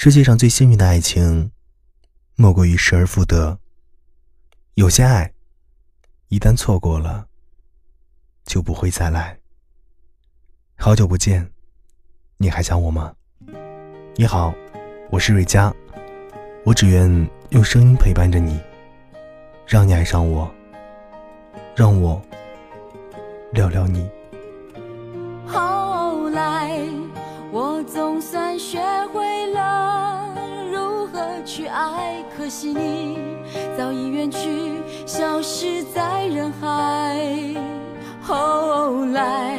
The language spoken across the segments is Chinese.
世界上最幸运的爱情，莫过于失而复得。有些爱，一旦错过了，就不会再来。好久不见，你还想我吗？你好，我是瑞佳，我只愿用声音陪伴着你，让你爱上我，让我聊聊你。后来，我总算学会了去爱，可惜你早已远去，消失在人海。后来，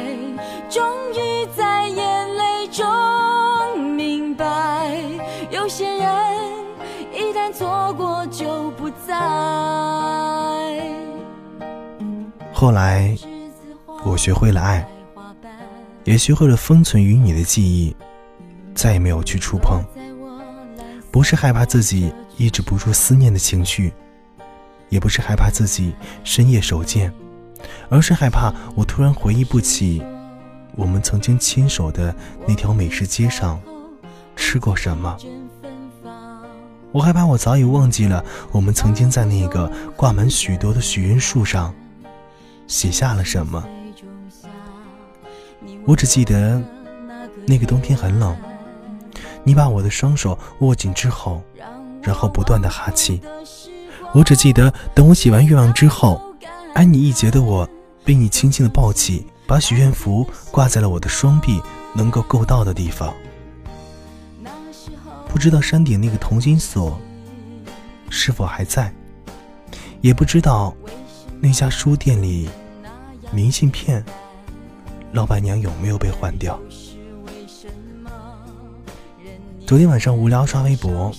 终于在眼泪中明白，有些人一旦错过就不再。后来，我学会了爱，也学会了封存于你的记忆，再也没有去触碰。不是害怕自己抑制不住思念的情绪，也不是害怕自己深夜手贱，而是害怕我突然回忆不起我们曾经牵手的那条美食街上吃过什么。我害怕我早已忘记了我们曾经在那个挂满许多的许愿树上写下了什么。我只记得那个冬天很冷。你把我的双手握紧之后，然后不断的哈气。我只记得，等我写完愿望之后，爱你一截的我，被你轻轻的抱起，把许愿符挂在了我的双臂能够够到的地方。不知道山顶那个同心锁是否还在，也不知道那家书店里明信片老板娘有没有被换掉。昨天晚上无聊刷微博，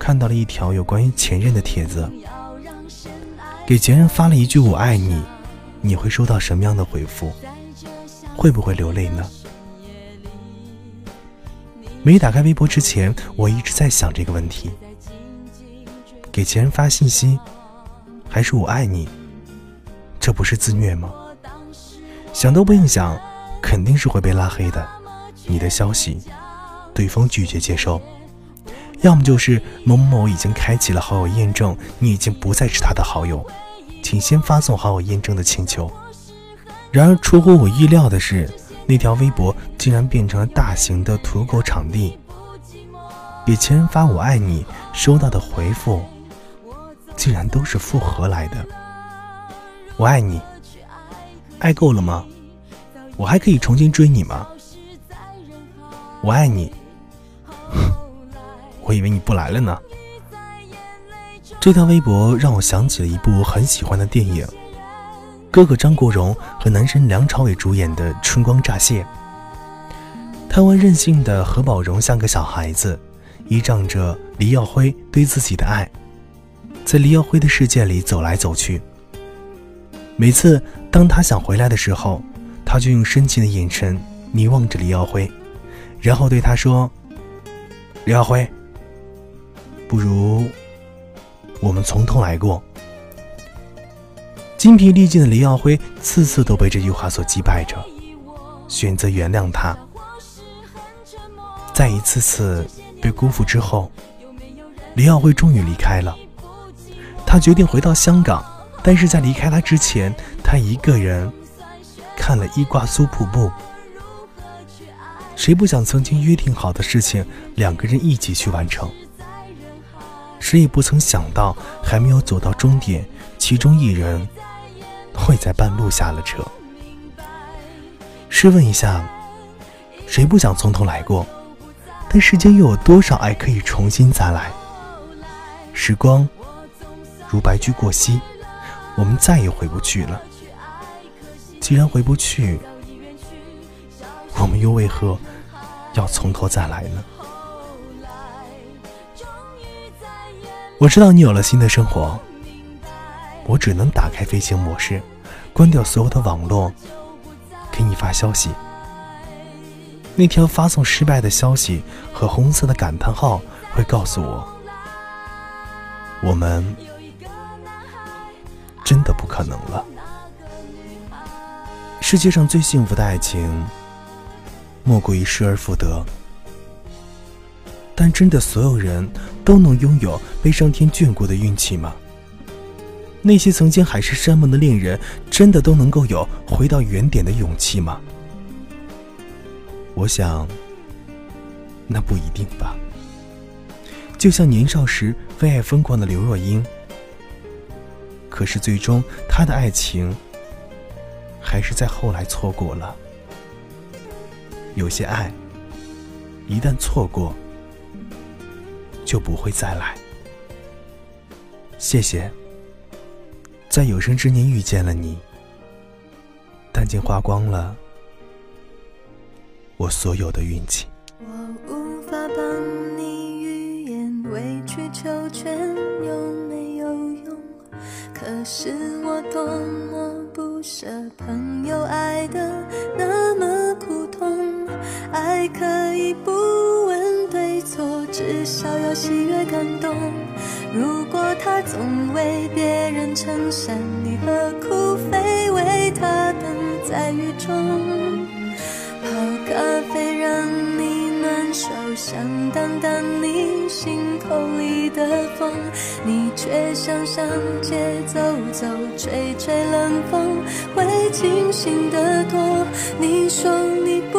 看到了一条有关于前任的帖子。给前任发了一句“我爱你”，你会收到什么样的回复？会不会流泪呢？没打开微博之前，我一直在想这个问题：给前任发信息，还是“我爱你”？这不是自虐吗？想都不用想，肯定是会被拉黑的。你的消息。对方拒绝接收，要么就是某某已经开启了好友验证，你已经不再是他的好友，请先发送好友验证的请求。然而出乎我意料的是，那条微博竟然变成了大型的土狗场地。给前任发“我爱你”，收到的回复竟然都是复合来的。我爱你，爱够了吗？我还可以重新追你吗？我爱你。我以为你不来了呢。这条微博让我想起了一部很喜欢的电影，哥哥张国荣和男神梁朝伟主演的《春光乍泄》。贪玩任性的何宝荣像个小孩子，依仗着黎耀辉对自己的爱，在黎耀辉的世界里走来走去。每次当他想回来的时候，他就用深情的眼神凝望着黎耀辉，然后对他说：“黎耀辉。”不如我们从头来过。精疲力尽的黎耀辉次次都被这句话所击败着，选择原谅他。在一次次被辜负之后，黎耀辉终于离开了。他决定回到香港，但是在离开他之前，他一个人看了伊瓜苏瀑布。谁不想曾经约定好的事情，两个人一起去完成？谁也不曾想到，还没有走到终点，其中一人会在半路下了车。试问一下，谁不想从头来过？但世间又有多少爱可以重新再来？时光如白驹过隙，我们再也回不去了。既然回不去，我们又为何要从头再来呢？我知道你有了新的生活，我只能打开飞行模式，关掉所有的网络，给你发消息。那条发送失败的消息和红色的感叹号会告诉我，我们真的不可能了。世界上最幸福的爱情，莫过于失而复得。但真的所有人都能拥有被上天眷顾的运气吗？那些曾经海誓山盟的恋人，真的都能够有回到原点的勇气吗？我想，那不一定吧。就像年少时为爱疯狂的刘若英，可是最终她的爱情，还是在后来错过了。有些爱，一旦错过，就不会再来。谢谢，在有生之年遇见了你，但竟花光了我所有的运气。我无法帮你预言，委曲求全有没有用？可是我多么不舍朋友爱的那么苦痛，爱可以不，至少要喜悦感动。如果他总为别人撑伞，你何苦非为他等在雨中？泡咖啡让你暖手，想挡挡你心口里的风，你却想上街走走，吹吹冷风，会清醒得多。你说你不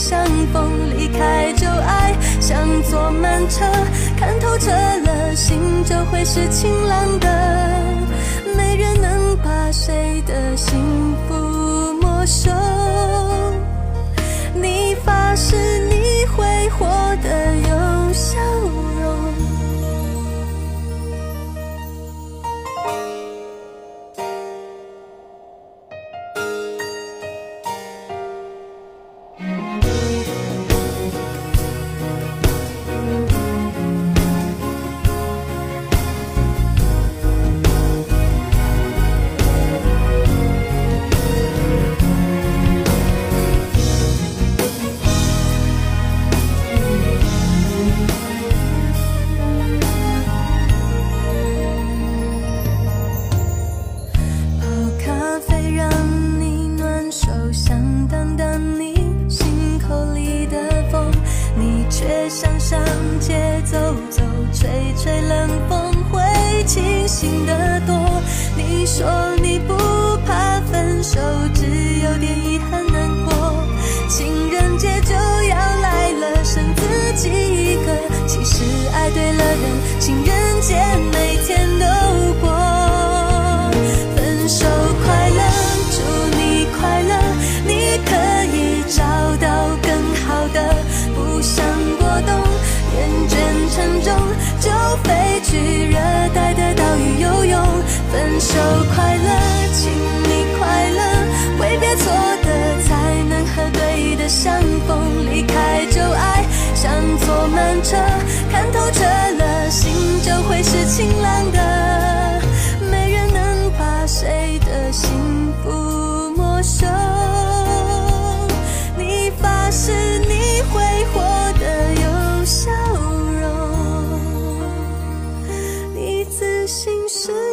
像风。离开旧爱，像坐慢车，看透彻了，心就会是晴朗的。没人能把谁也每天都过分手快乐祝你快乐。你可以找到更好的不想过冬厌倦沉重就飞去热带的岛屿游泳分手快乐请你快乐。挥别错的才能和对的相逢离开旧爱像坐慢车看透彻了。是晴朗的，没人能把谁的幸福没收。你发誓你会活得有笑容，你自信是。